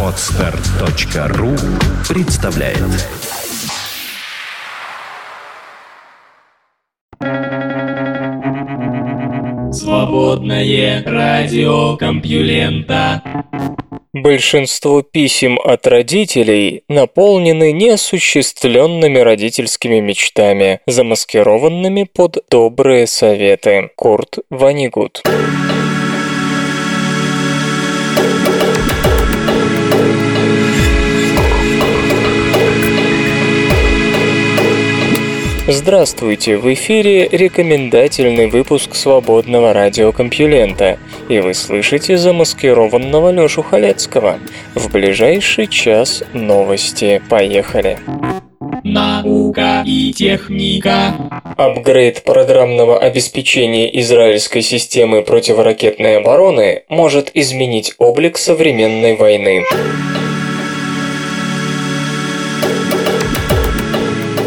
Отстар.ру представляет Свободное радио Компьюлента Большинство писем от родителей наполнены неосуществленными родительскими мечтами, замаскированными под добрые советы. Курт Ванигут. Здравствуйте, в эфире рекомендательный выпуск свободного радиокомпьюлента, и вы слышите замаскированного Лёшу Халецкого. В ближайший час новости. Поехали! Наука и техника. Апгрейд программного обеспечения израильской системы противоракетной обороны может изменить облик современной войны.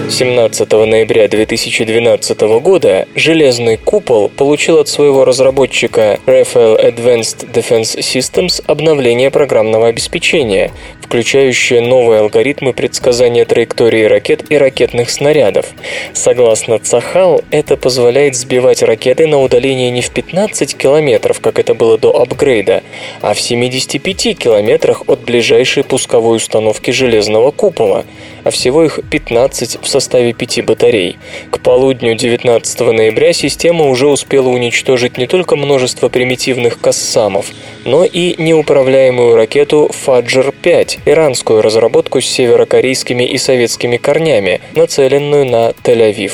17 ноября 2012 года железный купол получил от своего разработчика Rafael Advanced Defense Systems обновление программного обеспечения, включающее новые алгоритмы предсказания траектории ракет и ракетных снарядов. Согласно Цахал, это позволяет сбивать ракеты на удаление не в 15 километров, как это было до апгрейда, а в 75 километрах от ближайшей пусковой установки железного купола, а всего их 15 в составе пяти батарей. К полудню 19 ноября система уже успела уничтожить не только множество примитивных кассамов, но и неуправляемую ракету Фаджр-5, иранскую разработку с северокорейскими и советскими корнями, нацеленную на Тель-Авив.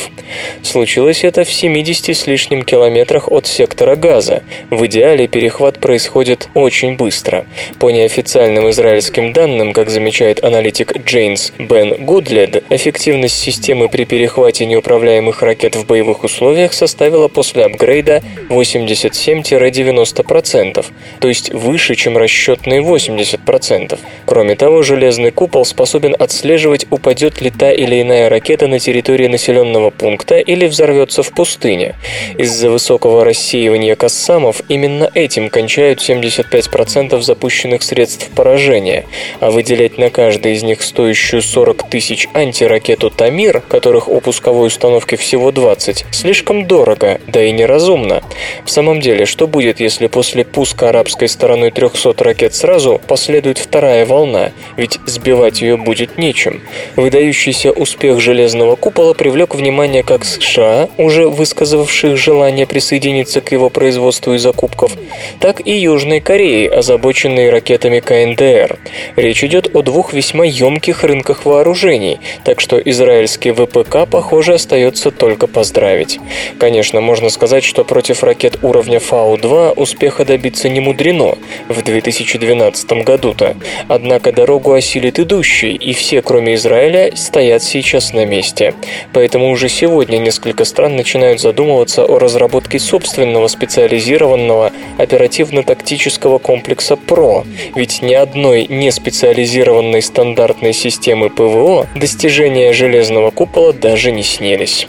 Случилось это в 70 с лишним километрах от сектора газа. В идеале перехват происходит очень быстро. По неофициальным израильским данным, как замечает аналитик Джейнс Бен Гудлед, эффективность системы при перехвате неуправляемых ракет в боевых условиях составила после апгрейда 87-90%, то есть выше, чем расчетные 80%. Кроме того, железный купол способен отслеживать, упадет ли та или иная ракета на территории населенного пункта или взорвется в пустыне. Из-за высокого рассеивания кассамов именно этим кончают 75% запущенных средств поражения, а выделять на каждый из них стоящую 40 тысяч антиракету «Тамир», которых у пусковой установки всего 20, слишком дорого, да и неразумно. В самом деле, что будет, если после пуска арабской стороной 300 ракет сразу последует вторая волна, ведь сбивать ее будет нечем. Выдающийся успех железного купола привлек внимание как США, уже высказавших желание присоединиться к его производству и закупков, так и Южной Кореи, озабоченной ракетами КНДР. Речь идет о двух весьма емких рынках вооружений, так что израильский ВПК, похоже, остается только поздравить. Конечно, можно сказать, что против ракет уровня Фау-2 успеха добиться не мудрено в 2012 году-то. Однако дорогу осилит идущий, и все, кроме Израиля, стоят сейчас на месте. Поэтому уже сегодня несколько стран начинают задумываться о разработке собственного специализированного оперативно-тактического комплекса ПРО, ведь ни одной неспециализированной стандартной системы ПВО достижения железного купола даже не снились.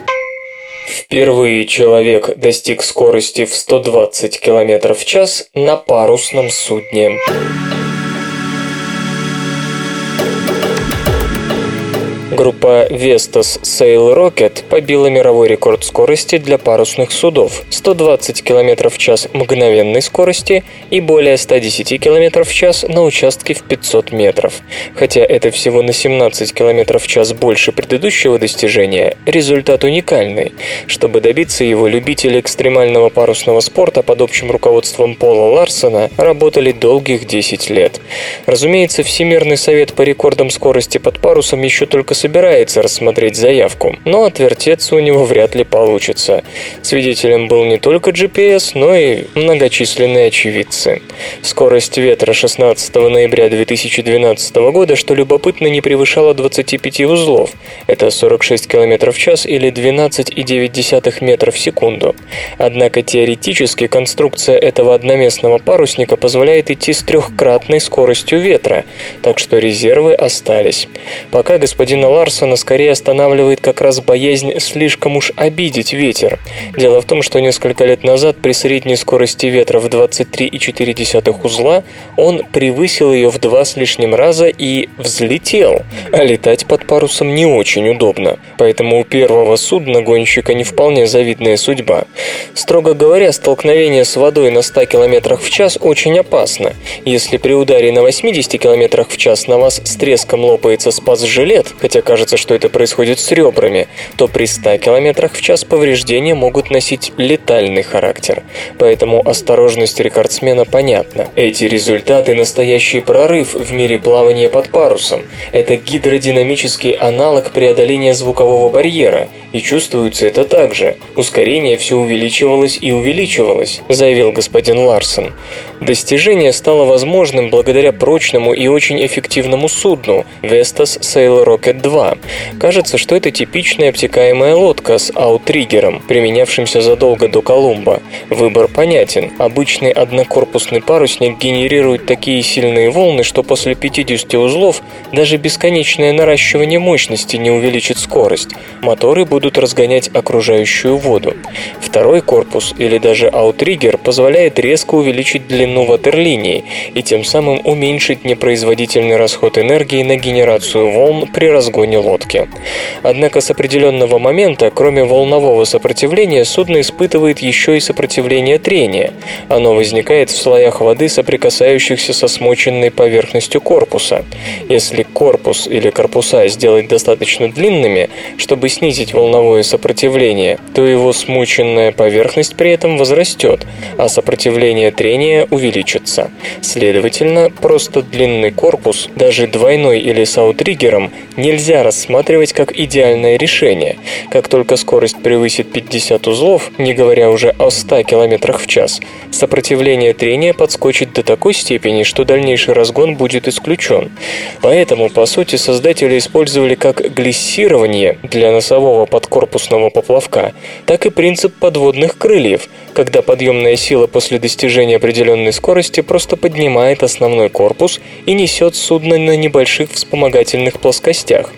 Впервые человек достиг скорости в 120 км в час на парусном судне. Группа Vestas Sail Rocket побила мировой рекорд скорости для парусных судов – 120 км в час мгновенной скорости и более 110 км в час на участке в 500 метров. Хотя это всего на 17 км в час больше предыдущего достижения, результат уникальный. Чтобы добиться его, любители экстремального парусного спорта под общим руководством Пола Ларсона работали долгих 10 лет. Разумеется, Всемирный совет по рекордам скорости под парусом еще только собирается рассмотреть заявку, но отвертеться у него вряд ли получится. Свидетелем был не только GPS, но и многочисленные очевидцы. Скорость ветра 16 ноября 2012 года, что любопытно, не превышала 25 узлов. Это 46 км в час или 12,9 метров в секунду. Однако теоретически конструкция этого одноместного парусника позволяет идти с трехкратной скоростью ветра, так что резервы остались. Пока господина Ларсона скорее останавливает как раз боязнь слишком уж обидеть ветер. Дело в том, что несколько лет назад при средней скорости ветра в 23,4 узла он превысил ее в два с лишним раза и взлетел. А летать под парусом не очень удобно. Поэтому у первого судна гонщика не вполне завидная судьба. Строго говоря, столкновение с водой на 100 км в час очень опасно. Если при ударе на 80 км в час на вас с треском лопается спас-жилет, хотя кажется, что это происходит с ребрами, то при 100 км в час повреждения могут носить летальный характер. Поэтому осторожность рекордсмена понятна. Эти результаты – настоящий прорыв в мире плавания под парусом. Это гидродинамический аналог преодоления звукового барьера, и чувствуется это также. Ускорение все увеличивалось и увеличивалось, заявил господин Ларсон. Достижение стало возможным благодаря прочному и очень эффективному судну Vestas Sail Rocket 2. Кажется, что это типичная обтекаемая лодка с аутриггером, применявшимся задолго до Колумба. Выбор понятен. Обычный однокорпусный парусник генерирует такие сильные волны, что после 50 узлов даже бесконечное наращивание мощности не увеличит скорость. Моторы будут разгонять окружающую воду. Второй корпус или даже аутриггер позволяет резко увеличить длину ватерлинии и тем самым уменьшить непроизводительный расход энергии на генерацию волн при разгоне лодки. Однако с определенного момента, кроме волнового сопротивления, судно испытывает еще и сопротивление трения. Оно возникает в слоях воды, соприкасающихся со смоченной поверхностью корпуса. Если корпус или корпуса сделать достаточно длинными, чтобы снизить волновое сопротивление, то его смоченная поверхность при этом возрастет, а сопротивление трения увеличится. Следовательно, просто длинный корпус, даже двойной или с аутриггером, нельзя рассматривать как идеальное решение. Как только скорость превысит 50 узлов, не говоря уже о 100 км в час, сопротивление трения подскочит до такой степени, что дальнейший разгон будет исключен. Поэтому, по сути, создатели использовали как глиссирование для носового подкорпусного поплавка, так и принцип подводных крыльев, когда подъемная сила после достижения определенной скорости просто поднимает основной корпус и несет судно на небольших вспомогательных плоскостях.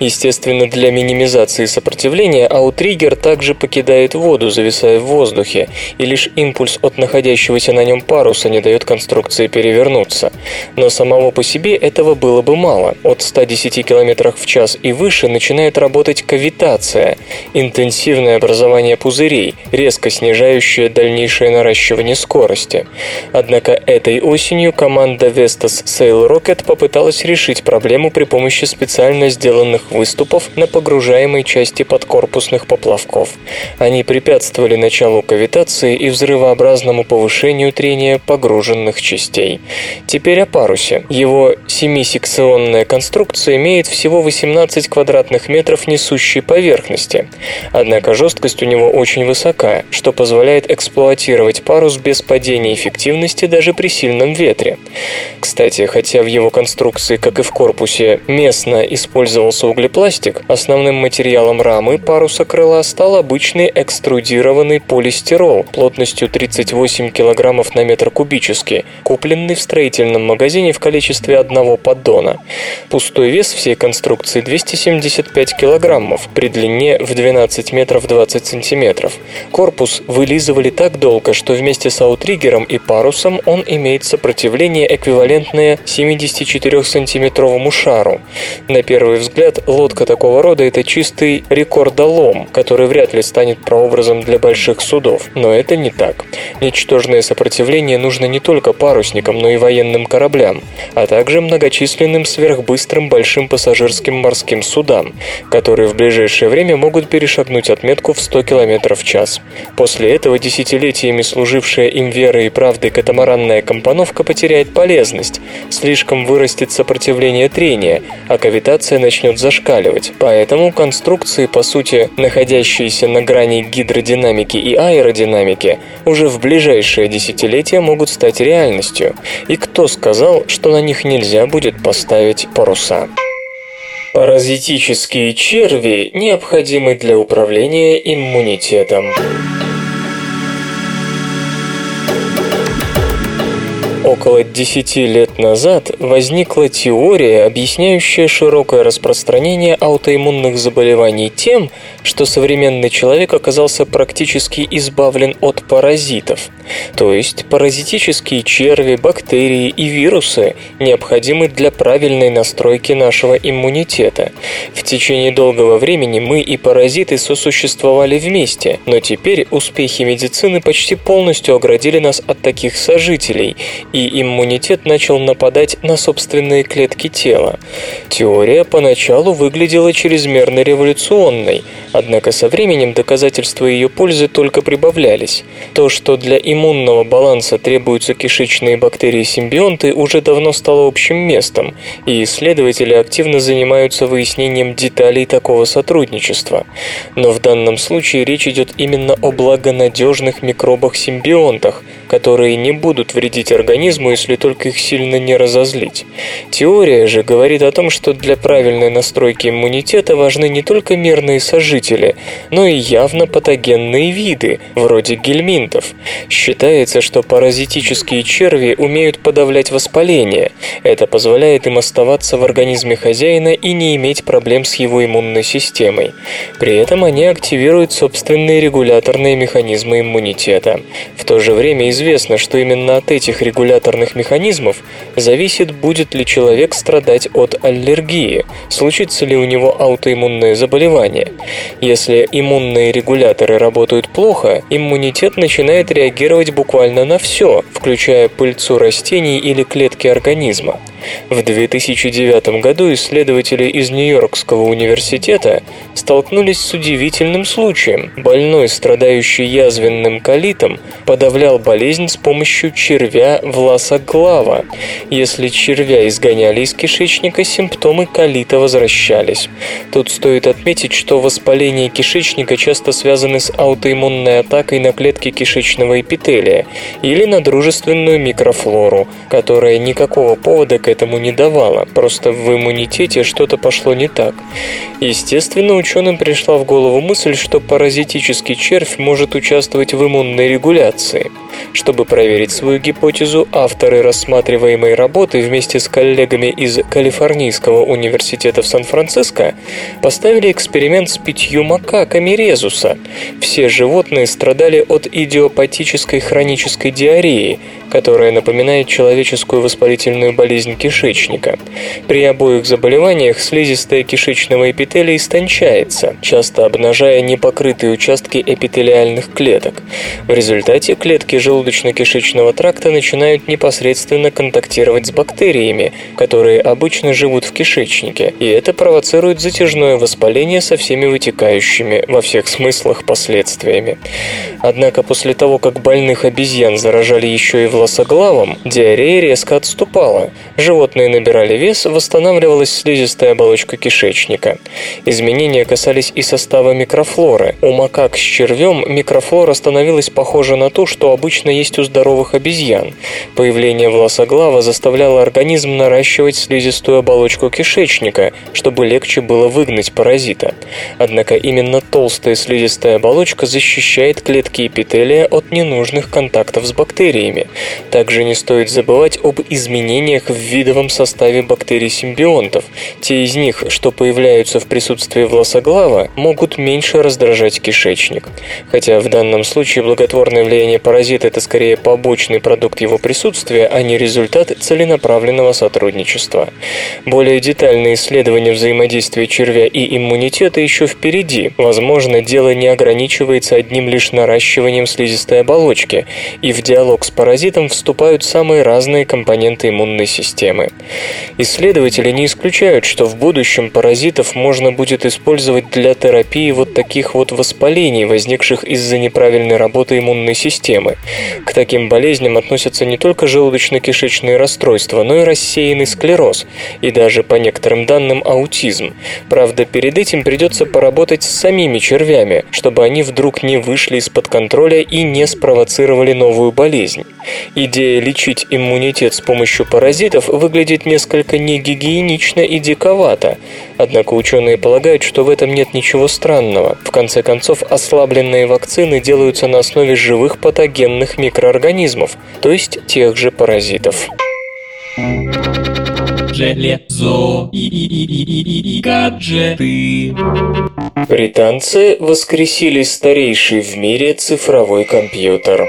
Естественно, для минимизации сопротивления аутриггер также покидает воду, зависая в воздухе, и лишь импульс от находящегося на нем паруса не дает конструкции перевернуться. Но самого по себе этого было бы мало. От 110 км в час и выше начинает работать кавитация – интенсивное образование пузырей, резко снижающее дальнейшее наращивание скорости. Однако этой осенью команда Vestas Sail Rocket попыталась решить проблему при помощи специально сделанных выступов на погружаемой части подкорпусных поплавков. Они препятствовали началу кавитации и взрывообразному повышению трения погруженных частей. Теперь о парусе. Его семисекционная конструкция имеет всего 18 квадратных метров несущей поверхности. Однако жесткость у него очень высока, что позволяет эксплуатировать парус без падения эффективности даже при сильном ветре. Кстати, хотя в его конструкции, как и в корпусе, местно использовался углепластик, основным материалом рамы паруса крыла стал обычный экструдированный полистирол плотностью 38 кг на метр кубический, купленный в строительном магазине в количестве одного поддона. Пустой вес всей конструкции 275 кг при длине в 12 метров 20 сантиметров. Корпус вылизывали так долго, что вместе с аутриггером и парусом он имеет сопротивление эквивалентное 74-сантиметровому шару. На первый взгляд, лодка такого рода – это чистый рекордолом, который вряд ли станет прообразом для больших судов. Но это не так. Ничтожное сопротивление нужно не только парусникам, но и военным кораблям, а также многочисленным сверхбыстрым большим пассажирским морским судам, которые в ближайшее время могут перешагнуть отметку в 100 км в час. После этого десятилетиями служившая им верой и правдой катамаранная компоновка потеряет полезность, слишком вырастет сопротивление трения, а кавитация начнет зашкаливать. Поэтому конструкции, по сути, находящиеся на грани гидродинамики и аэродинамики, уже в ближайшее десятилетие могут стать реальностью. И кто сказал, что на них нельзя будет поставить паруса? Паразитические черви необходимы для управления иммунитетом. Около 10 лет назад возникла теория, объясняющая широкое распространение аутоиммунных заболеваний тем, что современный человек оказался практически избавлен от паразитов. То есть паразитические черви, бактерии и вирусы необходимы для правильной настройки нашего иммунитета. В течение долгого времени мы и паразиты сосуществовали вместе, но теперь успехи медицины почти полностью оградили нас от таких сожителей, и иммунитет начал нападать на собственные клетки тела. Теория поначалу выглядела чрезмерно революционной, однако со временем доказательства ее пользы только прибавлялись. То, что для иммунного баланса требуются кишечные бактерии-симбионты, уже давно стало общим местом, и исследователи активно занимаются выяснением деталей такого сотрудничества. Но в данном случае речь идет именно о благонадежных микробах-симбионтах, которые не будут вредить организму, если только их сильно не разозлить. Теория же говорит о том, что для правильной настройки иммунитета важны не только мирные сожители, но и явно патогенные виды, вроде гельминтов. Считается, что паразитические черви умеют подавлять воспаление. Это позволяет им оставаться в организме хозяина и не иметь проблем с его иммунной системой. При этом они активируют собственные регуляторные механизмы иммунитета. В то же время известно, что именно от этих регуляторных механизмов зависит, будет ли человек страдать от аллергии, случится ли у него аутоиммунное заболевание. Если иммунные регуляторы работают плохо, иммунитет начинает реагировать буквально на все, включая пыльцу растений или клетки организма. В 2009 году исследователи из Нью-Йоркского университета столкнулись с удивительным случаем. Больной, страдающий язвенным колитом, подавлял болезнь с помощью червя власоглава. Если червя изгоняли из кишечника, симптомы колита возвращались. Тут стоит отметить, что воспаление кишечника часто связаны с аутоиммунной атакой на клетки кишечного эпителия или на дружественную микрофлору, которая никакого повода к этому не давала, просто в иммунитете что-то пошло не так. Естественно, ученым пришла в голову мысль, что паразитический червь может участвовать в иммунной регуляции. Чтобы проверить свою гипотезу, авторы рассматриваемой работы вместе с коллегами из Калифорнийского университета в Сан-Франциско поставили эксперимент с пятью макаками резуса. Все животные страдали от идиопатической хронической диареи, которая напоминает человеческую воспалительную болезнь кишечника. При обоих заболеваниях слизистая кишечного эпителия истончается, часто обнажая непокрытые участки эпителиальных клеток. В результате клетки желудочно-кишечного тракта начинают непосредственно контактировать с бактериями, которые обычно живут в кишечнике, и это провоцирует затяжное воспаление со всеми вытекающими во всех смыслах последствиями. Однако после того, как больных обезьян заражали еще и власоглавом, диарея резко отступала. Животные набирали вес, восстанавливалась слизистая оболочка кишечника. Изменения касались и состава микрофлоры. У макак с червем микрофлора становилась похожа на ту, что обычно есть у здоровых обезьян. Появление власоглава заставляло организм наращивать слизистую оболочку кишечника, чтобы легче было выгнать паразита. Однако именно толстая слизистая оболочка защищает клетки эпителия от ненужных контактов с бактериями. Также не стоит забывать об изменениях в видовом составе бактерий-симбионтов. Те из них, что появляются в присутствии власоглава, могут меньше раздражать кишечник. Хотя в данном случае благотворное влияние паразита – это скорее побочный продукт его присутствия, а не результат целенаправленного сотрудничества. Более детальные исследования взаимодействия червя и иммунитета еще впереди. Возможно, дело не ограничивается одним лишь наращиванием слизистой оболочки, и в диалог с паразитом вступают самые разные компоненты иммунной системы. Исследователи не исключают, что в будущем паразитов можно будет использовать для терапии вот таких вот воспалений, возникших из-за неправильной работы иммунной системы. К таким болезням относятся не только желудочно-кишечные расстройства, но и рассеянный склероз, и даже, по некоторым данным, аутизм. Правда, перед этим придется поработать с самими червями, чтобы они вдруг не вышли из-под контроля и не спровоцировали новую болезнь. Идея лечить иммунитет с помощью паразитов выглядит несколько негигиенично и диковато, однако ученые полагают, что в этом нет ничего странного. В конце концов, ослабленные вакцины делаются на основе живых патогенных микроорганизмов, то есть тех же паразитов. Железо и, гаджеты. Британцы воскресили старейший в мире цифровой компьютер.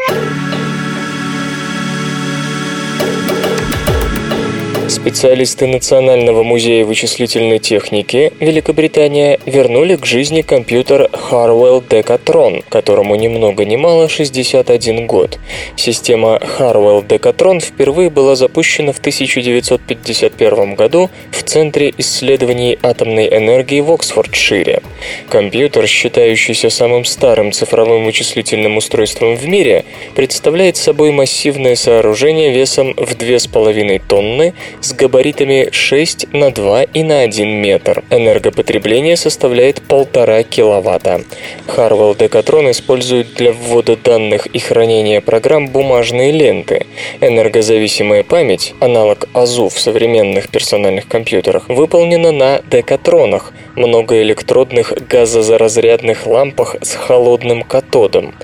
Специалисты Национального музея вычислительной техники Великобритания вернули к жизни компьютер Harwell Decatron, которому ни много ни мало 61 год. Система Harwell Decatron впервые была запущена в 1951 году в Центре исследований атомной энергии в Оксфордшире. Компьютер, считающийся самым старым цифровым вычислительным устройством в мире, представляет собой массивное сооружение весом в 2,5 тонны с габаритами 6 на 2 и на 1 метр. Энергопотребление составляет 1,5 киловатта. Harwell Decatron использует для ввода данных и хранения программ бумажные ленты. Энергозависимая память, аналог АЗУ в современных персональных компьютерах, выполнена на декатронах, многоэлектродных газозаразрядных лампах с холодным катодом.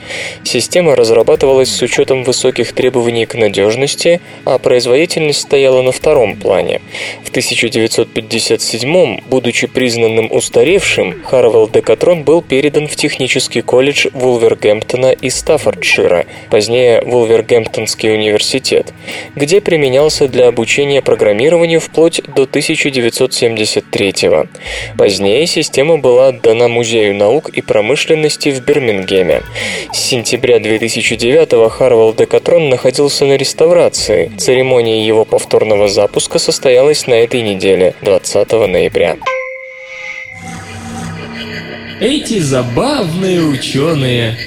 Система разрабатывалась с учетом высоких требований к надежности, а производительность стояла на втором плане. В 1957 будучи признанным устаревшим, Харвелл Декатрон был передан в технический колледж Вулвергемптона и Стаффордшира, позднее Вулвергемптонский университет, где применялся для обучения программированию вплоть до 1973 -го. Позднее система была отдана Музею наук и промышленности в Бирмингеме. С сентября 2009 Харвелл Декатрон находился на реставрации. Церемония его повторного запуска состоялась на этой неделе, 20 ноября. Эти забавные ученые.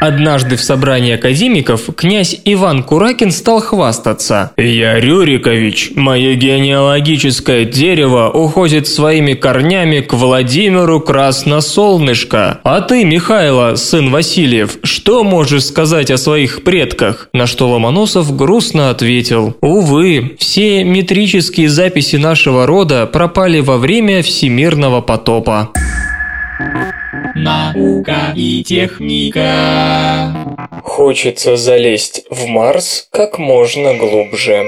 Однажды в собрании академиков князь Иван Куракин стал хвастаться. «Я Рюрикович, мое генеалогическое дерево уходит своими корнями к Владимиру Красносолнышко. А ты, Михайло, сын Васильев, что можешь сказать о своих предках?» На что Ломоносов грустно ответил. «Увы, все метрические записи нашего рода пропали во время всемирного потопа». Наука и техника. Хочется залезть в Марс как можно глубже.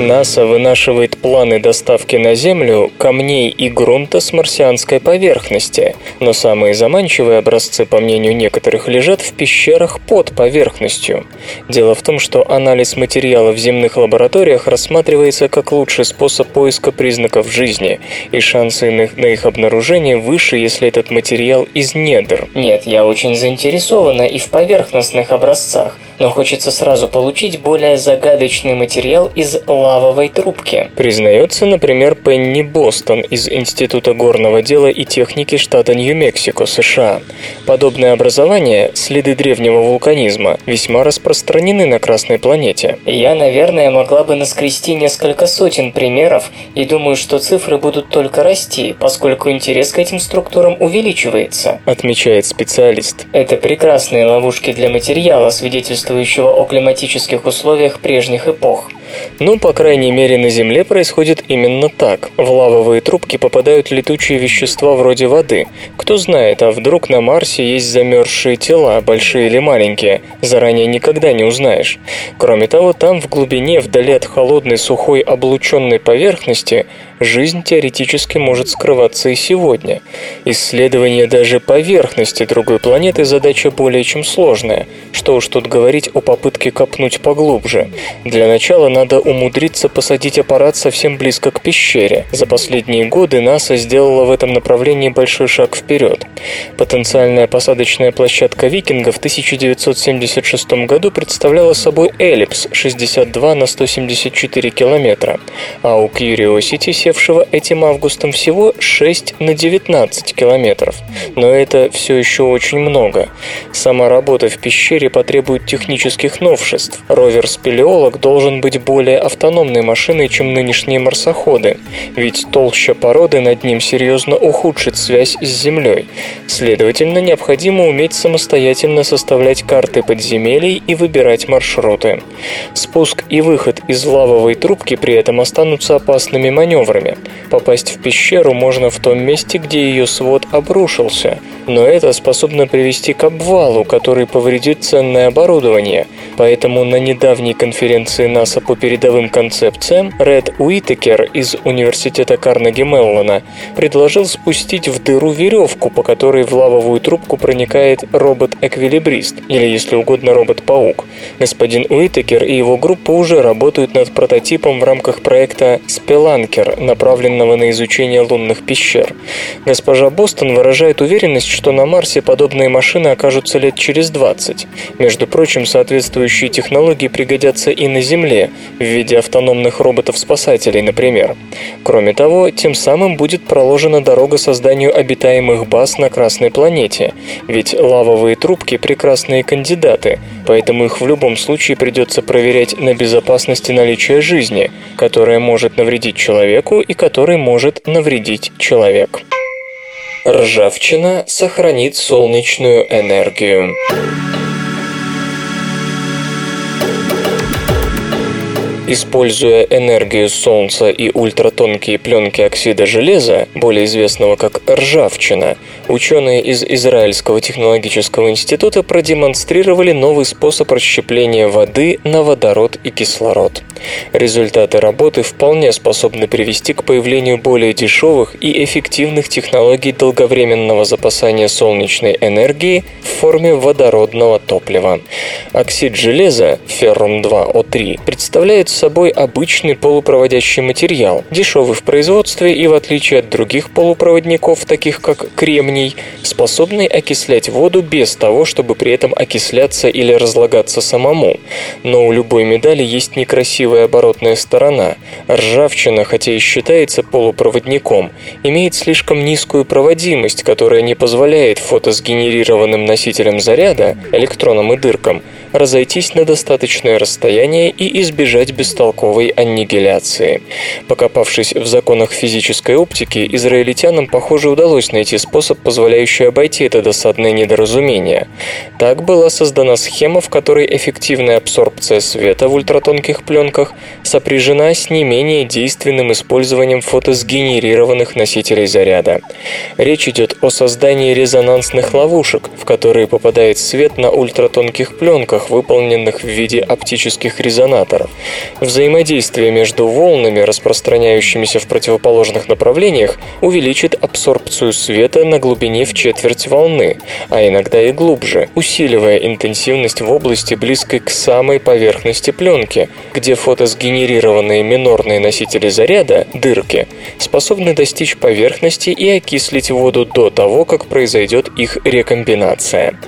НАСА вынашивает планы доставки на Землю камней и грунта с марсианской поверхности, но самые заманчивые образцы, по мнению некоторых, лежат в пещерах под поверхностью. Дело в том, что анализ материала в земных лабораториях рассматривается как лучший способ поиска признаков жизни, и шансы на их обнаружение выше, если этот материал из недр. Нет, я очень заинтересована и в поверхностных образцах, но хочется сразу получить более загадочный материал из лавовой трубки. Признается, например, Пенни Бостон из Института горного дела и техники штата Нью-Мексико, США. Подобное образование, следы древнего вулканизма, весьма распространены на Красной планете. Я, наверное, могла бы наскрести несколько сотен примеров и думаю, что цифры будут только расти, поскольку интерес к этим структурам увеличивается. Отмечает специалист. Это прекрасные ловушки для материала, свидетельствующего о климатических условиях прежних эпох. Ну, по крайней мере, на Земле происходит именно так. В лавовые трубки попадают летучие вещества вроде воды. Кто знает, а вдруг на Марсе есть замерзшие тела, большие или маленькие. Заранее никогда не узнаешь. Кроме того, там в глубине, вдали от холодной, сухой, облученной поверхности, жизнь теоретически может скрываться и сегодня. Исследование даже поверхности другой планеты задача более чем сложная. Что уж тут говорить о попытке копнуть поглубже. Для начала надо умудриться посадить аппарат совсем близко к пещере. За последние годы НАСА сделала в этом направлении большой шаг вперед. Потенциальная посадочная площадка «Викинга» в 1976 году представляла собой эллипс 62 на 174 километра, а у Curiosity, севшего этим августом, всего 6 на 19 километров. Но это все еще очень много. Сама работа в пещере потребует технических новшеств. Ровер-спелеолог должен быть более автономной машиной, чем нынешние марсоходы, ведь толща породы над ним серьезно ухудшит связь с Землей. Следовательно, необходимо уметь самостоятельно составлять карты подземелий и выбирать маршруты. Спуск и выход из лавовой трубки при этом останутся опасными маневрами. Попасть в пещеру можно в том месте, где ее свод обрушился, но это способно привести к обвалу, который повредит ценное оборудование. Поэтому на недавней конференции НАСА по передовым концепциям Ред Уитекер из Университета Карнеги Меллона предложил спустить в дыру веревку, по которой в лавовую трубку проникает робот-эквилибрист, или, если угодно, робот-паук. Господин Уитекер и его группа уже работают над прототипом в рамках проекта «Спеланкер», направленного на изучение лунных пещер. Госпожа Бостон выражает уверенность, что на Марсе подобные машины окажутся лет через 20. Между прочим, соответствующие технологии пригодятся и на Земле, в виде автономных роботов-спасателей, например. Кроме того, тем самым будет проложена дорога созданию обитаемых баз на Красной планете, ведь лавовые трубки – прекрасные кандидаты, поэтому их в любом случае придется проверять на безопасности наличия жизни, которая может навредить человеку и которой может навредить человек. Ржавчина сохранит солнечную энергию. Используя энергию Солнца и ультратонкие пленки оксида железа, более известного как ржавчина, ученые из Израильского технологического института продемонстрировали новый способ расщепления воды на водород и кислород. Результаты работы вполне способны привести к появлению более дешевых и эффективных технологий долговременного запасания солнечной энергии в форме водородного топлива. Оксид железа, феррум-2О3, представляет собой обычный полупроводящий материал, дешевый в производстве и, в отличие от других полупроводников, таких как кремний, способный окислять воду без того, чтобы при этом окисляться или разлагаться самому. Но у любой медали есть некрасивая оборотная сторона. Ржавчина, хотя и считается полупроводником, имеет слишком низкую проводимость, которая не позволяет фотосгенерированным носителям заряда, электронам и дыркам, разойтись на достаточное расстояние и избежать бестолковой аннигиляции. Покопавшись в законах физической оптики, израильтянам, похоже, удалось найти способ, позволяющий обойти это досадное недоразумение. Так была создана схема, в которой эффективная абсорбция света в ультратонких пленках сопряжена с не менее действенным использованием фотосгенерированных носителей заряда. Речь идет о создании резонансных ловушек, в которые попадает свет на ультратонких пленках, выполненных в виде оптических резонаторов. Взаимодействие между волнами, распространяющимися в противоположных направлениях, увеличит абсорбцию света на глубине в четверть волны, а иногда и глубже, усиливая интенсивность в области близкой к самой поверхности пленки, где фотосгенерированные минорные носители заряда, дырки, способны достичь поверхности и окислить воду до того, как произойдет их рекомбинация.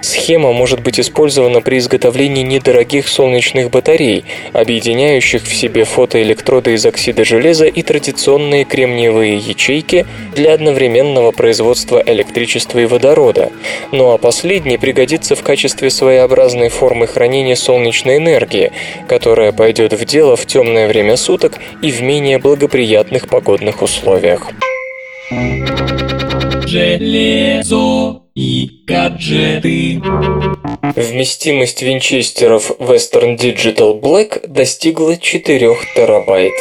Схема может быть использована при изготовлении недорогих солнечных батарей, объединяющих в себе фотоэлектроды из оксида железа и традиционные кремниевые ячейки для одновременного производства электричества и водорода. Ну а последний пригодится в качестве своеобразной формы хранения солнечной энергии, которая пойдет в дело в темное время суток и в менее благоприятных погодных условиях. Железо и гаджеты. Вместимость винчестеров Western Digital Black достигла 4 терабайт.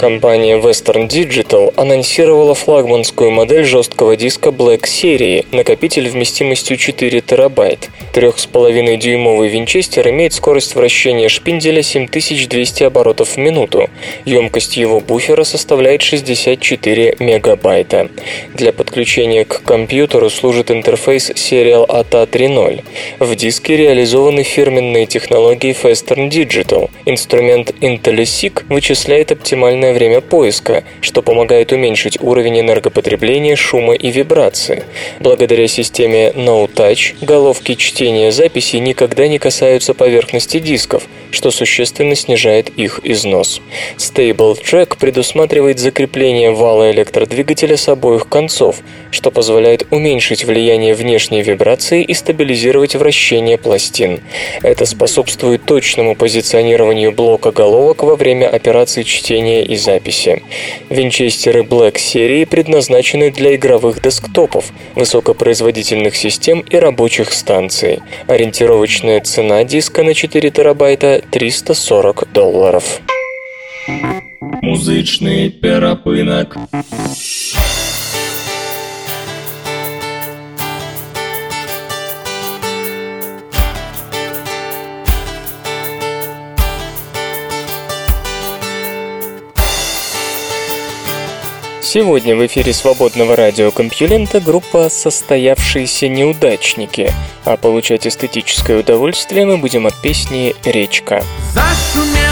Компания Western Digital анонсировала флагманскую модель жесткого диска Black серии, накопитель вместимостью 4 терабайт. 3,5-дюймовый винчестер имеет скорость вращения шпинделя 7200 оборотов в минуту. Емкость его буфера составляет 64 мегабайта. Для подключения к компьютеру служит интерфейс Serial ATA 3.0. В диске реализованы фирменные технологии Western Digital. Инструмент IntelliSeq вычисляет оптимальное время поиска, что помогает уменьшить уровень энергопотребления, шума и вибрации. Благодаря системе No Touch головки чтения записи никогда не касаются поверхности дисков, что существенно снижает их износ. Stable Track предусматривает закрепление вала электродвигателя с обоих концов, что позволяет уменьшить влияние внешней вибрации и стабилизировать вращение пластин. Это способствует точному позиционированию блока головок во время операций чтения и записи. Винчестеры Black серии предназначены для игровых десктопов, высокопроизводительных систем и рабочих станций. Ориентировочная цена диска на 4 терабайта 340 долларов. Музычный перапынок. Сегодня в эфире свободного радиокомпьюлента группа «Состоявшиеся неудачники», а получать эстетическое удовольствие мы будем от песни «Речка». Зашумела,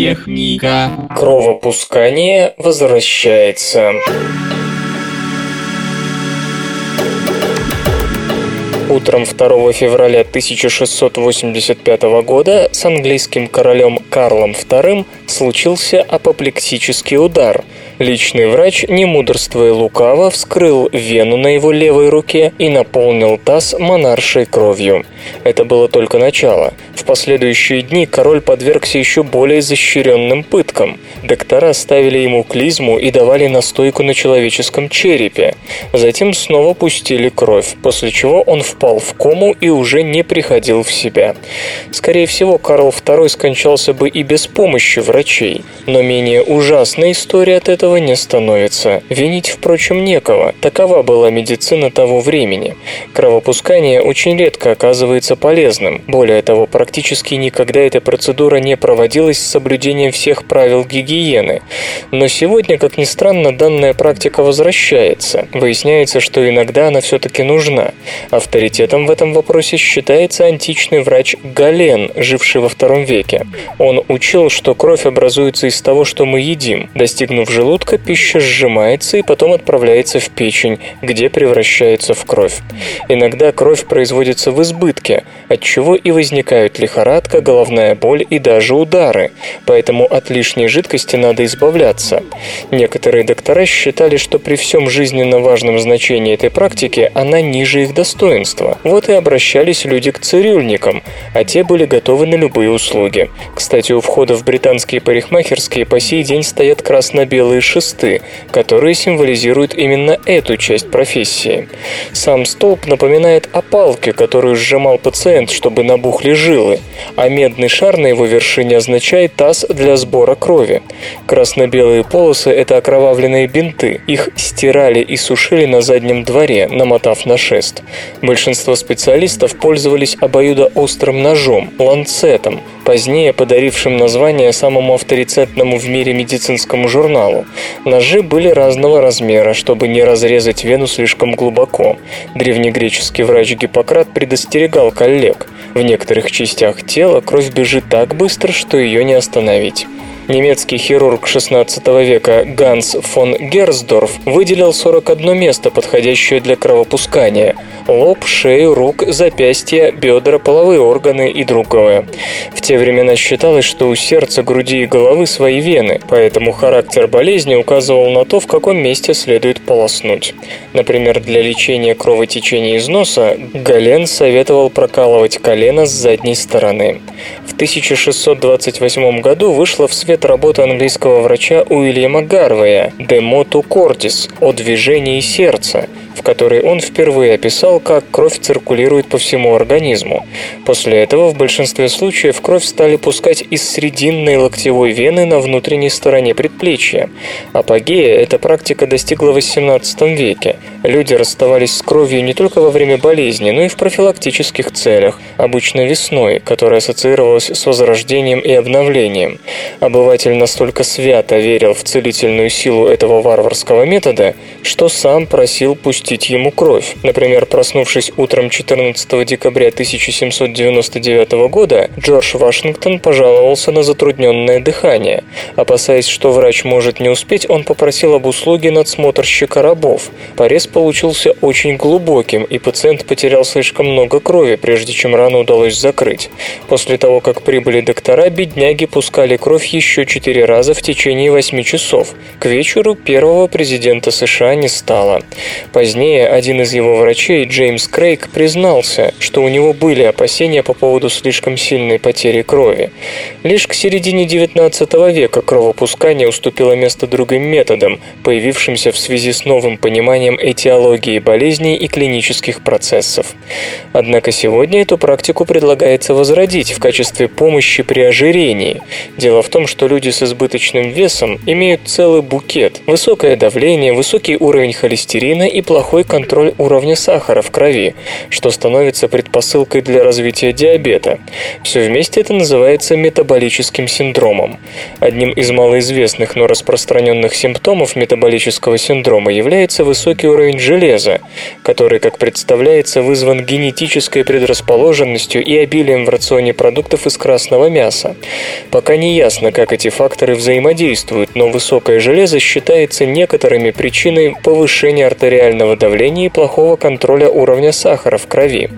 техника. Кровопускание возвращается. Утром 2 февраля 1685 года с английским королем Карлом II случился апоплексический удар. Личный врач, не мудрствуя лукаво, вскрыл вену на его левой руке и наполнил таз монаршей кровью. Это было только начало. В последующие дни король подвергся еще более изощренным пыткам. Доктора ставили ему клизму и давали настойку на человеческом черепе. Затем снова пустили кровь, после чего он впал в кому и уже не приходил в себя. Скорее всего, Карл II скончался бы и без помощи врачей. Но менее ужасной история от этого не становится. Винить, впрочем, некого. Такова была медицина того времени. Кровопускание очень редко оказывается полезным. Более того, практически никогда эта процедура не проводилась с соблюдением всех правил гигиены. Но сегодня, как ни странно, данная практика возвращается. Выясняется, что иногда она все-таки нужна. Авторитетом в этом вопросе считается античный врач Гален, живший во втором веке. Он учил, что кровь образуется из того, что мы едим. Достигнув желудка, пища сжимается и потом отправляется в печень, где превращается в кровь. Иногда кровь производится в избытке, от чего и возникают лихорадка, головная боль и даже удары. Поэтому от лишней жидкости надо избавляться. Некоторые доктора считали, что при всем жизненно важном значении этой практики она ниже их достоинства. Вот и обращались люди к цирюльникам, а те были готовы на любые услуги. Кстати, у входа в британские парикмахерские по сей день стоят красно-белые шесты, которые символизируют именно эту часть профессии. Сам столб напоминает о палке, которую сжимал пациент, чтобы набухли жилы, а медный шар на его вершине означает таз для сбора крови. Красно-белые полосы – это окровавленные бинты. Их стирали и сушили на заднем дворе, намотав на шест. Большинство специалистов пользовались обоюдоострым ножом – ланцетом, позднее подарившим название самому авторитетному в мире медицинскому журналу. Ножи были разного размера, чтобы не разрезать вену слишком глубоко. Древнегреческий врач Гиппократ предостерегал коллег. В некоторых частях тела кровь бежит так быстро, что ее не остановить. Немецкий хирург XVI века Ганс фон Герсдорф выделил 41 место, подходящее для кровопускания – лоб, шею, рук, запястья, бедра, половые органы и другое. В те времена считалось, что у сердца, груди и головы свои вены, поэтому характер болезни указывал на то, в каком месте следует полоснуть. Например, для лечения кровотечения из носа Гален советовал прокалывать колено с задней стороны. В 1628 году вышла в свет работа английского врача Уильяма Гарвея «De motu cordis» о движении сердца, в которой он впервые описал, как кровь циркулирует по всему организму. После этого в большинстве случаев кровь стали пускать из срединной локтевой вены на внутренней стороне предплечья. Апогея эта практика достигла в XVIII веке. Люди расставались с кровью не только во время болезни, но и в профилактических целях, обычно весной, которая ассоциировалась с возрождением и обновлением. Обыватель настолько свято верил в целительную силу этого варварского метода, что сам просил пустить ему кровь. Например, проснувшись утром 14 декабря 1799 года, Джордж Вашингтон пожаловался на затрудненное дыхание. Опасаясь, что врач может не успеть, он попросил об услуге надсмотрщика рабов. Порез получился очень глубоким, и пациент потерял слишком много крови, прежде чем рану удалось закрыть. После того, как прибыли доктора, бедняги пускали кровь еще четыре раза в течение восьми часов. К вечеру первого президента США не стало. Позднее один из его врачей, Джеймс Крейг, признался, что у него были опасения по поводу слишком сильной потери крови. Лишь к середине XIX века кровопускание уступило место другим методам, появившимся в связи с новым пониманием этиологии болезней и клинических процессов. Однако сегодня эту практику предлагается возродить в качестве помощи при ожирении. Дело в том, что люди с избыточным весом имеют целый букет. Высокое давление, высокий уровень холестерина и плохой контроль уровня сахара в крови, что становится предпосылкой для развития диабета. Все вместе это называется метаболическим синдромом. Одним из малоизвестных, но распространенных симптомов метаболического синдрома является высокий уровень железа, который, как представляется, вызван генетической предрасположенностью и обилием в рационе продуктов из красного мяса. Пока не ясно, как эти факторы взаимодействуют, но высокое железо считается некоторыми причиной повышения артериального артериального давления и плохого контроля уровня сахара в крови.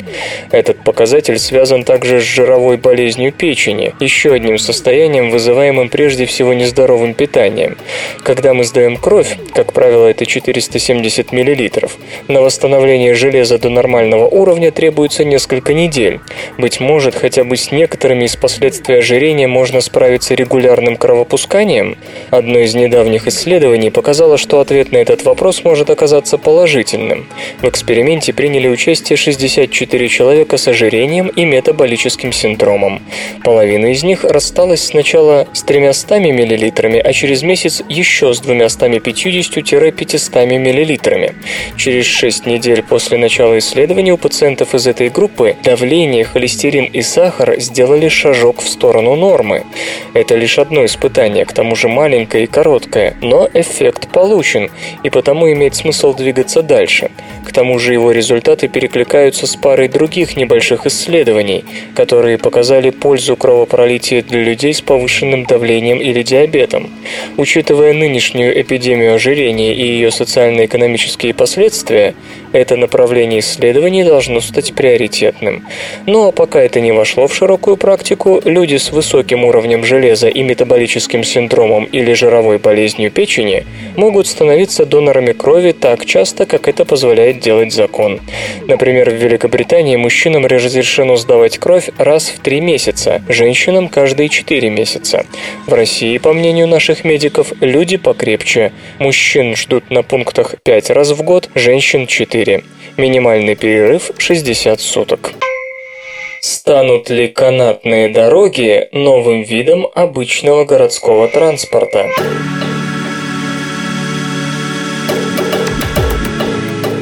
Этот показатель связан также с жировой болезнью печени, еще одним состоянием, вызываемым прежде всего нездоровым питанием. Когда мы сдаем кровь, как правило это 470 мл, на восстановление железа до нормального уровня требуется несколько недель. Быть может, хотя бы с некоторыми из последствий ожирения можно справиться регулярным кровопусканием? Одно из недавних исследований показало, что ответ на этот вопрос может оказаться положительным. В эксперименте приняли участие 64 человека с ожирением и метаболическим синдромом. Половина из них рассталась сначала с 300 мл, а через месяц еще с 250-500 мл. Через 6 недель после начала исследования у пациентов из этой группы давление, холестерин и сахар сделали шажок в сторону нормы. Это лишь одно испытание, к тому же маленькое и короткое, но эффект получен, и потому имеет смысл двигаться дальше. К тому же его результаты перекликаются с парой других небольших исследований, которые показали пользу кровопролития для людей с повышенным давлением или диабетом. Учитывая нынешнюю эпидемию ожирения и ее социально-экономические последствия, это направление исследований должно стать приоритетным. Но пока это не вошло в широкую практику, люди с высоким уровнем железа и метаболическим синдромом или жировой болезнью печени могут становиться донорами крови так часто, как это позволяет делать закон. Например, в Великобритании мужчинам разрешено сдавать кровь раз в три месяца, женщинам каждые четыре месяца. В России, по мнению наших медиков, люди покрепче. Мужчин ждут на пунктах 5 раз в год, женщин 4. Минимальный перерыв 60 суток. Станут ли канатные дороги новым видом обычного городского транспорта?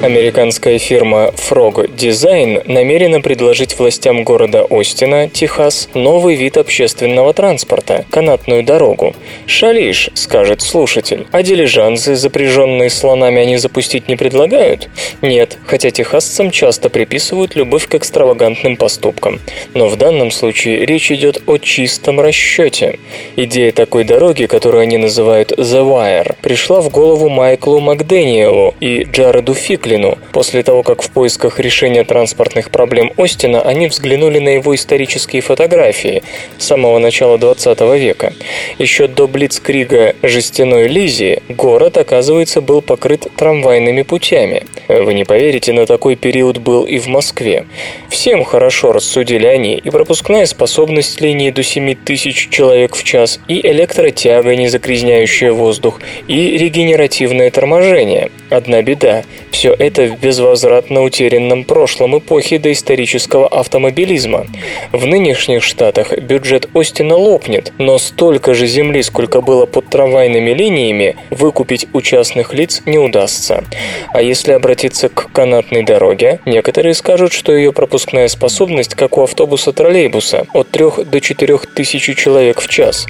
Американская фирма Frog Design намерена предложить властям города Остина, Техас, новый вид общественного транспорта – канатную дорогу. «Шалиш», – скажет слушатель. «А дилижансы, запряженные слонами, они запустить не предлагают?» Нет, хотя техасцам часто приписывают любовь к экстравагантным поступкам. Но в данном случае речь идет о чистом расчете. Идея такой дороги, которую они называют «The Wire», пришла в голову Майклу Макдэниелу и Джареду Фикли, Франклину, после того, как в поисках решения транспортных проблем Остина они взглянули на его исторические фотографии с самого начала 20 века. Еще до Блицкрига «Жестяной Лизи» город, оказывается, был покрыт трамвайными путями. Вы не поверите, на такой период был и в Москве. Всем хорошо рассудили они, и пропускная способность линии до 7 тысяч человек в час, и электротяга, не загрязняющая воздух, и регенеративное торможение. Одна беда – все это в безвозвратно утерянном прошлом эпохи доисторического автомобилизма. В нынешних штатах бюджет Остина лопнет, но столько же земли, сколько было под трамвайными линиями, выкупить у частных лиц не удастся. А если обратиться к канатной дороге, некоторые скажут, что ее пропускная способность, как у автобуса-троллейбуса, от 3 до 4 тысяч человек в час.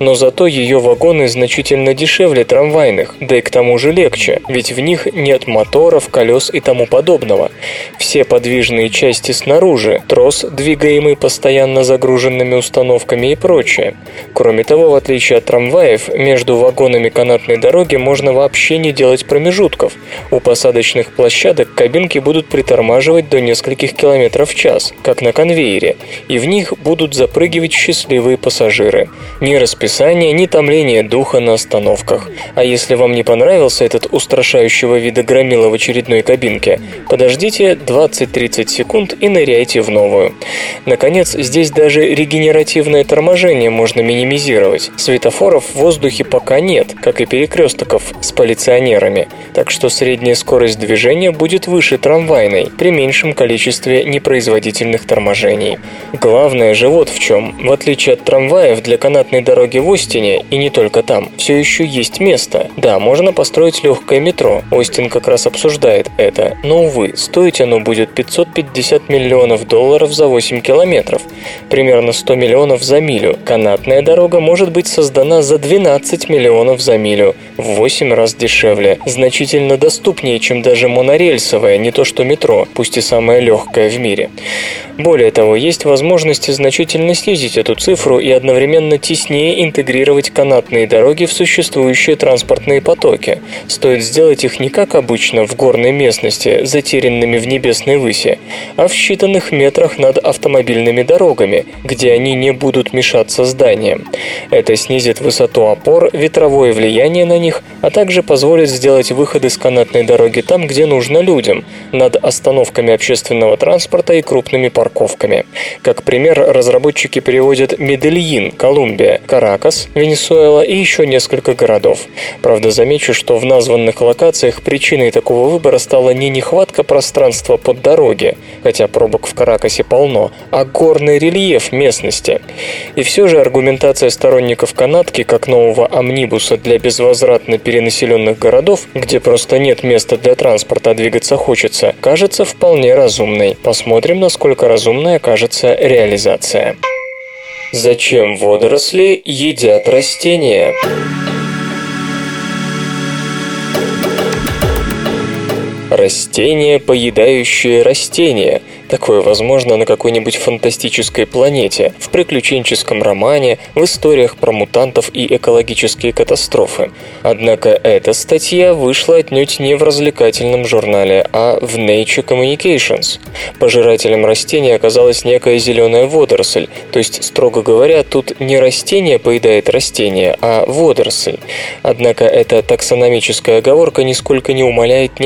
Но зато ее вагоны значительно дешевле трамвайных, да и к тому же легче, ведь в них нет моторов, колес и тому подобного. Все подвижные части снаружи, трос, двигаемый постоянно загруженными установками и прочее. Кроме того, в отличие от трамваев, между вагонами канатной дороги можно вообще не делать промежутков. У посадочных площадок кабинки будут притормаживать до нескольких километров в час, как на конвейере, и в них будут запрыгивать счастливые пассажиры. Ни расписания, ни томления духа на остановках. А если вам не понравился этот устрашающего вида громила в очередной кабинке. Подождите 20-30 секунд и ныряйте в новую. Наконец, здесь даже регенеративное торможение можно минимизировать. Светофоров в воздухе пока нет, как и перекрестков с полиционерами, так что средняя скорость движения будет выше трамвайной при меньшем количестве непроизводительных торможений. Главное же вот в чем. В отличие от трамваев, для канатной дороги в Остине, и не только там, все еще есть место. Да, можно построить легкое метро. Остин как раз обсуждал обсуждает это, но, увы, стоить оно будет 550 миллионов долларов за 8 километров, примерно 100 миллионов за милю. Канатная дорога может быть создана за 12 миллионов за милю, в 8 раз дешевле, значительно доступнее, чем даже монорельсовая, не то что метро, пусть и самая легкая в мире. Более того, есть возможность значительно снизить эту цифру и одновременно теснее интегрировать канатные дороги в существующие транспортные потоки. Стоит сделать их не как обычно в горных горной местности, затерянными в небесной выси, а в считанных метрах над автомобильными дорогами, где они не будут мешаться зданиям. Это снизит высоту опор, ветровое влияние на них, а также позволит сделать выходы с канатной дороги там, где нужно людям, над остановками общественного транспорта и крупными парковками. Как пример, разработчики приводят Медельин, Колумбия, Каракас, Венесуэла и еще несколько городов. Правда, замечу, что в названных локациях причиной такого выбора стала не нехватка пространства под дороги, хотя пробок в Каракасе полно, а горный рельеф местности. И все же аргументация сторонников канатки как нового амнибуса для безвозвратно перенаселенных городов, где просто нет места для транспорта, а двигаться хочется, кажется вполне разумной. Посмотрим, насколько разумной окажется реализация. Зачем водоросли едят растения? Растения, поедающие растения – Такое возможно на какой-нибудь фантастической планете, в приключенческом романе, в историях про мутантов и экологические катастрофы. Однако эта статья вышла отнюдь не в развлекательном журнале, а в Nature Communications. Пожирателем растения оказалась некая зеленая водоросль, то есть, строго говоря, тут не растение поедает растение, а водоросль. Однако эта таксономическая оговорка нисколько не умаляет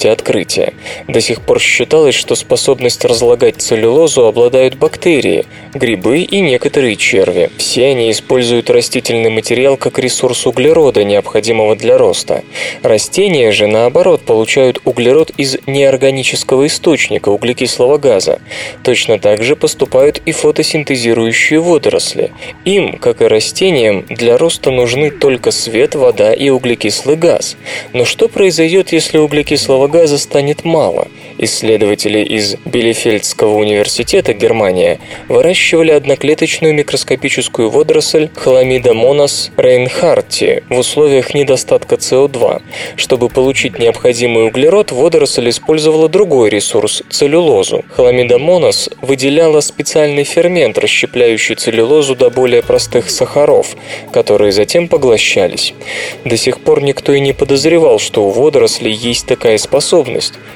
необычности открытия. До сих пор считалось, что способность разлагать целлюлозу обладают бактерии, грибы и некоторые черви. Все они используют растительный материал как ресурс углерода, необходимого для роста. Растения же, наоборот, получают углерод из неорганического источника углекислого газа. Точно так же поступают и фотосинтезирующие водоросли. Им, как и растениям, для роста нужны только свет, вода и углекислый газ. Но что произойдет, если углекислого газа станет мало? Исследователи из Билефельдского университета, Германия, выращивали одноклеточную микроскопическую водоросль Хламидомонас рейнхарти в условиях недостатка СО2. Чтобы получить необходимый углерод, водоросль использовала другой ресурс – целлюлозу. Хламидомонас выделяла специальный фермент, расщепляющий целлюлозу до более простых сахаров, которые затем поглощались. До сих пор никто и не подозревал, что у водорослей есть такая способность.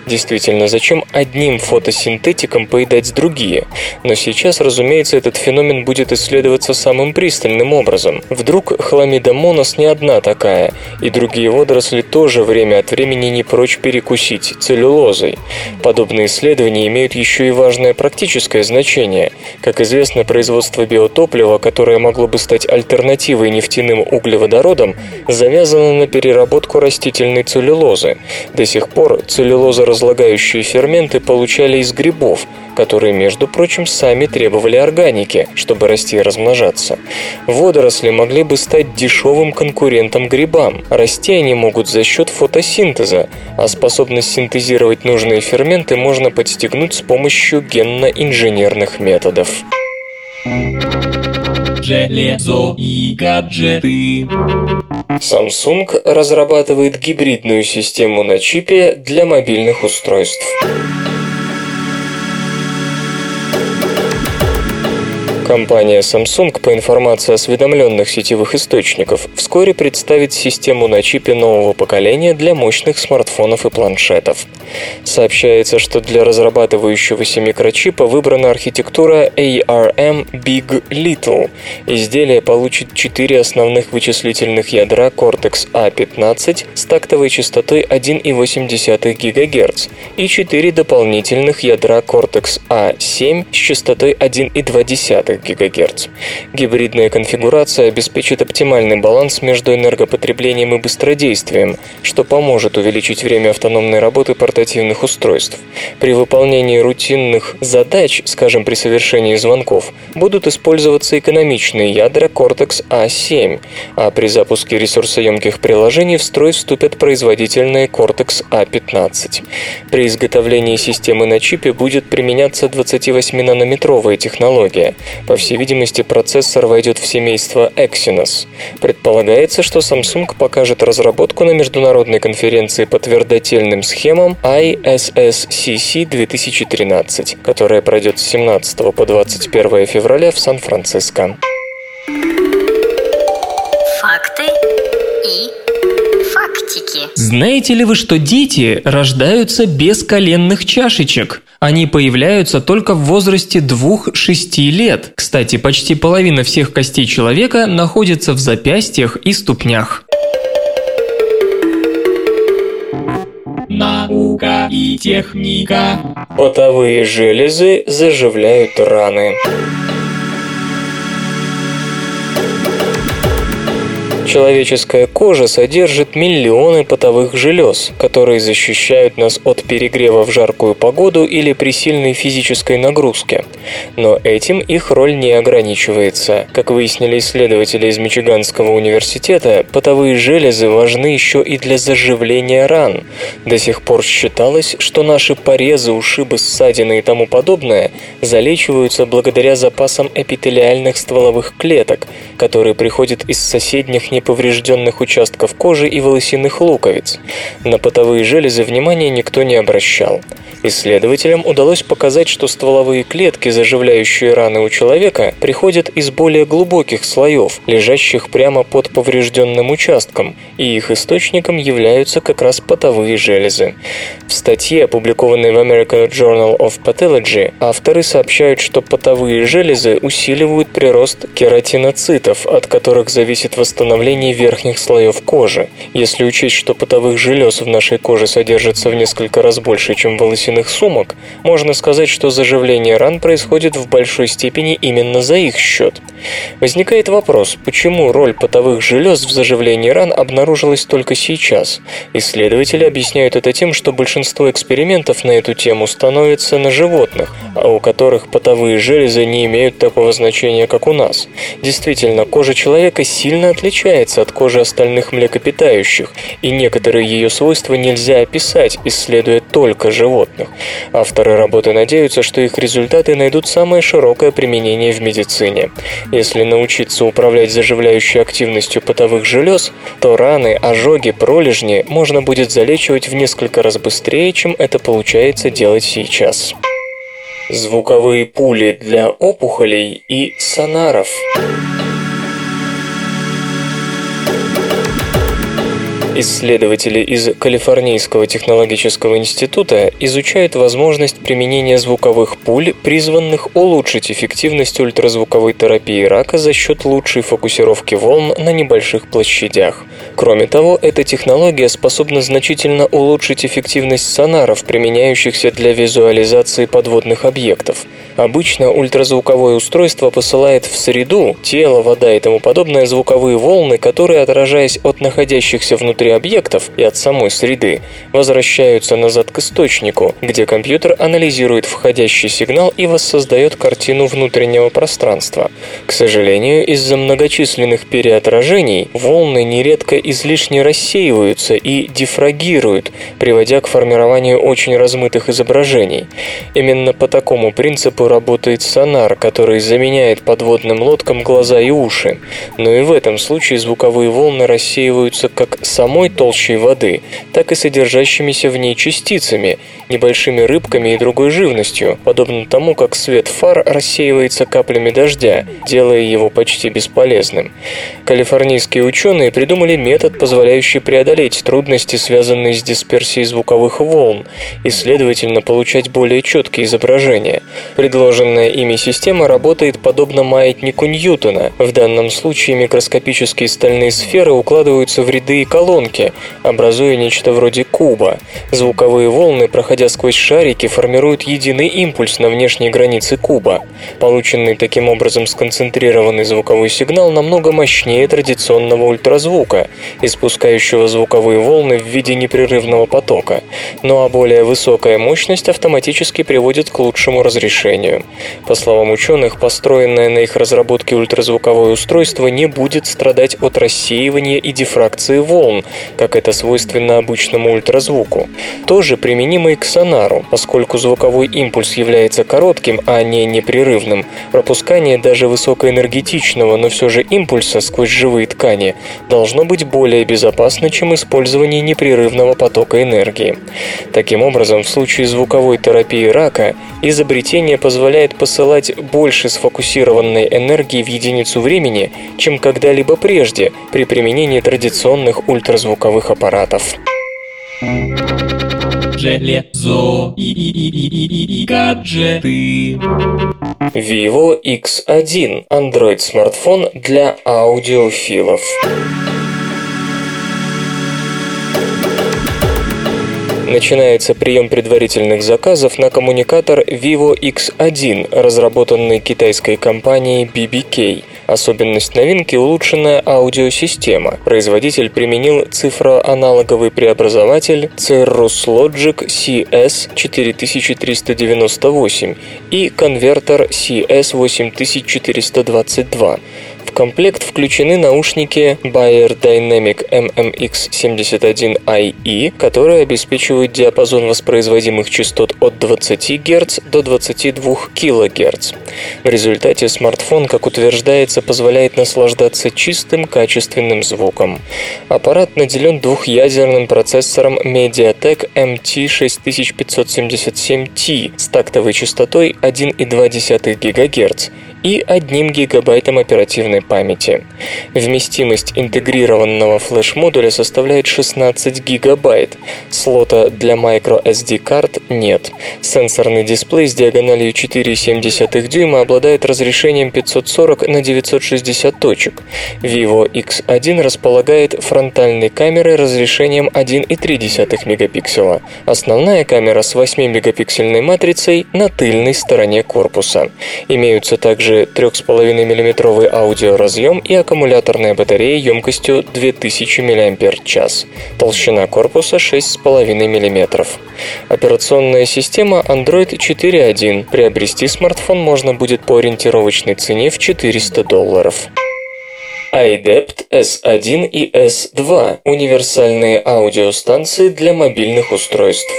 Действительно, зачем одним фотосинтезом синтетикам поедать другие. Но сейчас, разумеется, этот феномен будет исследоваться самым пристальным образом. Вдруг хламидомонос не одна такая, и другие водоросли тоже время от времени не прочь перекусить целлюлозой. Подобные исследования имеют еще и важное практическое значение. Как известно, производство биотоплива, которое могло бы стать альтернативой нефтяным углеводородам, завязано на переработку растительной целлюлозы. До сих пор целлюлозоразлагающие ферменты получали из грибов, которые, между прочим, сами требовали органики, чтобы расти и размножаться. Водоросли могли бы стать дешевым конкурентом грибам. Расти они могут за счет фотосинтеза, а способность синтезировать нужные ферменты можно подстегнуть с помощью генно-инженерных методов. Железо и гаджеты. Samsung разрабатывает гибридную систему на чипе для мобильных устройств. Компания Samsung, по информации осведомленных сетевых источников, вскоре представит систему на чипе нового поколения для мощных смартфонов и планшетов. Сообщается, что для разрабатывающегося микрочипа выбрана архитектура ARM Big Little. Изделие получит 4 основных вычислительных ядра Cortex-A15 с тактовой частотой 1,8 ГГц и 4 дополнительных ядра Cortex-A7 с частотой 1,2 ГГц. Гибридная конфигурация обеспечит оптимальный баланс между энергопотреблением и быстродействием, что поможет увеличить время автономной работы портативных устройств. При выполнении рутинных задач, скажем, при совершении звонков, будут использоваться экономичные ядра Cortex-A7, а при запуске ресурсоемких приложений в строй вступят производительные Cortex-A15. При изготовлении системы на чипе будет применяться 28-нанометровая технология. По всей видимости, процессор войдет в семейство Exynos. Предполагается, что Samsung покажет разработку на международной конференции по твердотельным схемам ISSCC 2013, которая пройдет с 17 по 21 февраля в Сан-Франциско. Знаете ли вы, что дети рождаются без коленных чашечек? Они появляются только в возрасте 2-6 лет. Кстати, почти половина всех костей человека находится в запястьях и ступнях. Наука и техника. Потовые железы заживляют раны. Человеческая кожа содержит миллионы потовых желез, которые защищают нас от перегрева в жаркую погоду или при сильной физической нагрузке. Но этим их роль не ограничивается. Как выяснили исследователи из Мичиганского университета, потовые железы важны еще и для заживления ран. До сих пор считалось, что наши порезы, ушибы, ссадины и тому подобное залечиваются благодаря запасам эпителиальных стволовых клеток, которые приходят из соседних неповрежденных участков кожи и волосяных луковиц. На потовые железы внимания никто не обращал. Исследователям удалось показать, что стволовые клетки, заживляющие раны у человека, приходят из более глубоких слоев, лежащих прямо под поврежденным участком, и их источником являются как раз потовые железы. В статье, опубликованной в American Journal of Pathology, авторы сообщают, что потовые железы усиливают прирост кератиноцитов, от которых зависит восстановление верхних слоев кожи. Если учесть, что потовых желез в нашей коже содержится в несколько раз больше, чем волосяных сумок, можно сказать, что заживление ран происходит в большой степени именно за их счет. Возникает вопрос, почему роль потовых желез в заживлении ран обнаружилась только сейчас? Исследователи объясняют это тем, что большинство экспериментов на эту тему становятся на животных, а у которых потовые железы не имеют такого значения, как у нас. Действительно, кожа человека сильно отличается от кожи остальных млекопитающих, и некоторые ее свойства нельзя описать, исследуя только животных. Авторы работы надеются, что их результаты найдут самое широкое применение в медицине. Если научиться управлять заживляющей активностью потовых желез, то раны, ожоги, пролежни можно будет залечивать в несколько раз быстрее, чем это получается делать сейчас. Звуковые пули для опухолей и сонаров. Исследователи из Калифорнийского технологического института изучают возможность применения звуковых пуль, призванных улучшить эффективность ультразвуковой терапии рака за счет лучшей фокусировки волн на небольших площадях. Кроме того, эта технология способна значительно улучшить эффективность сонаров, применяющихся для визуализации подводных объектов. Обычно ультразвуковое устройство посылает в среду, тело, вода и тому подобное звуковые волны, которые, отражаясь от находящихся внутри объектов и от самой среды, возвращаются назад к источнику, где компьютер анализирует входящий сигнал и воссоздает картину внутреннего пространства. К сожалению, из-за многочисленных переотражений волны нередко излишне рассеиваются и дифрагируют, приводя к формированию очень размытых изображений. Именно по такому принципу работает сонар, который заменяет подводным лодкам глаза и уши. Но и в этом случае звуковые волны рассеиваются как самой толщей воды, так и содержащимися в ней частицами, небольшими рыбками и другой живностью, подобно тому, как свет фар рассеивается каплями дождя, делая его почти бесполезным. Калифорнийские ученые придумали метод, позволяющий преодолеть трудности, связанные с дисперсией звуковых волн, и, следовательно, получать более четкие изображения. Предложенная ими система работает подобно маятнику Ньютона. В данном случае микроскопические стальные сферы укладываются в ряды и колонки, образуя нечто вроде куба. Звуковые волны, проходя сквозь шарики, формируют единый импульс на внешней границе куба. Полученный таким образом сконцентрированный звуковой сигнал намного мощнее традиционного ультразвука, испускающего звуковые волны в виде непрерывного потока. Ну а более высокая мощность автоматически приводит к лучшему разрешению. По словам ученых, построенное на их разработке ультразвуковое устройство не будет страдать от рассеивания и дифракции волн, как это свойственно обычному ультразвуку. Тоже применимо и к сонару, поскольку звуковой импульс является коротким, а не непрерывным. Пропускание даже высокоэнергетичного, но все же импульса сквозь живые ткани должно быть более безопасно, чем использование непрерывного потока энергии. Таким образом, в случае звуковой терапии рака изобретение позволяет посылать больше сфокусированной энергии в единицу времени, чем когда-либо прежде при применении традиционных ультразвуковых аппаратов. Железо и, и, и, и, и, и гаджеты. Vivo X1 – Android-смартфон для аудиофилов. начинается прием предварительных заказов на коммуникатор Vivo X1, разработанный китайской компанией BBK. Особенность новинки – улучшенная аудиосистема. Производитель применил цифроаналоговый преобразователь Cirrus Logic CS4398 и конвертер CS8422 комплект включены наушники Bayer Dynamic MMX71IE, которые обеспечивают диапазон воспроизводимых частот от 20 Гц до 22 кГц. В результате смартфон, как утверждается, позволяет наслаждаться чистым, качественным звуком. Аппарат наделен двухъядерным процессором MediaTek MT6577T с тактовой частотой 1,2 ГГц и 1 гигабайтом оперативной памяти. Вместимость интегрированного флеш-модуля составляет 16 гигабайт. Слота для microSD карт нет. Сенсорный дисплей с диагональю 4,7 дюйма обладает разрешением 540 на 960 точек. Vivo X1 располагает фронтальной камерой разрешением 1,3 мегапикселя. Основная камера с 8-мегапиксельной матрицей на тыльной стороне корпуса. Имеются также 3,5 мм аудиоразъем и аккумуляторная батарея емкостью 2000 мАч. Толщина корпуса 6,5 мм. Операционная система Android 4.1. Приобрести смартфон можно будет по ориентировочной цене в 400 долларов iDept S1 и S2 – универсальные аудиостанции для мобильных устройств.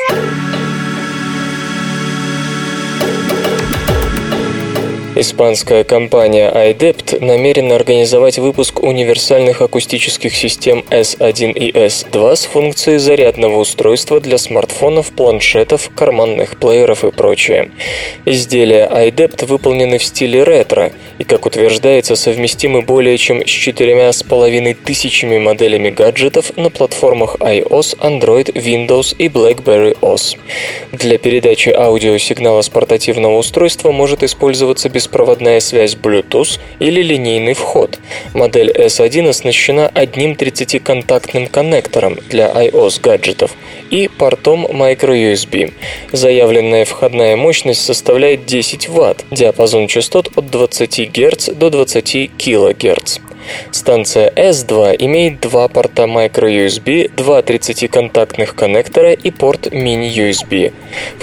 Испанская компания iDept намерена организовать выпуск универсальных акустических систем S1 и S2 с функцией зарядного устройства для смартфонов, планшетов, карманных плееров и прочее. Изделия iDept выполнены в стиле ретро и, как утверждается, совместимы более чем с четырьмя с половиной тысячами моделями гаджетов на платформах iOS, Android, Windows и BlackBerry OS. Для передачи аудиосигнала с портативного устройства может использоваться без беспроводная связь Bluetooth или линейный вход. Модель S1 оснащена одним 30-контактным коннектором для iOS гаджетов и портом microUSB. Заявленная входная мощность составляет 10 Вт, диапазон частот от 20 Гц до 20 кГц. Станция S2 имеет два порта microUSB, два 30-контактных коннектора и порт mini-USB.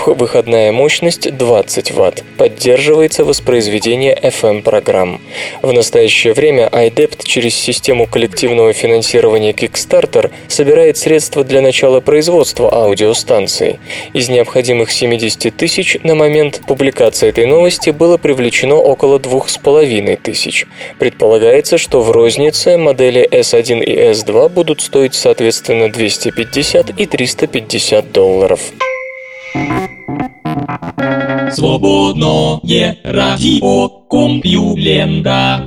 Выходная мощность 20 Вт. Поддерживается воспроизведение FM-программ. В настоящее время iDept через систему коллективного финансирования Kickstarter собирает средства для начала производства аудиостанций. Из необходимых 70 тысяч на момент публикации этой новости было привлечено около 2,5 тысяч. Предполагается, что в рознице модели S1 и S2 будут стоить соответственно 250 и 350 долларов. Свободное радио Компьюлента.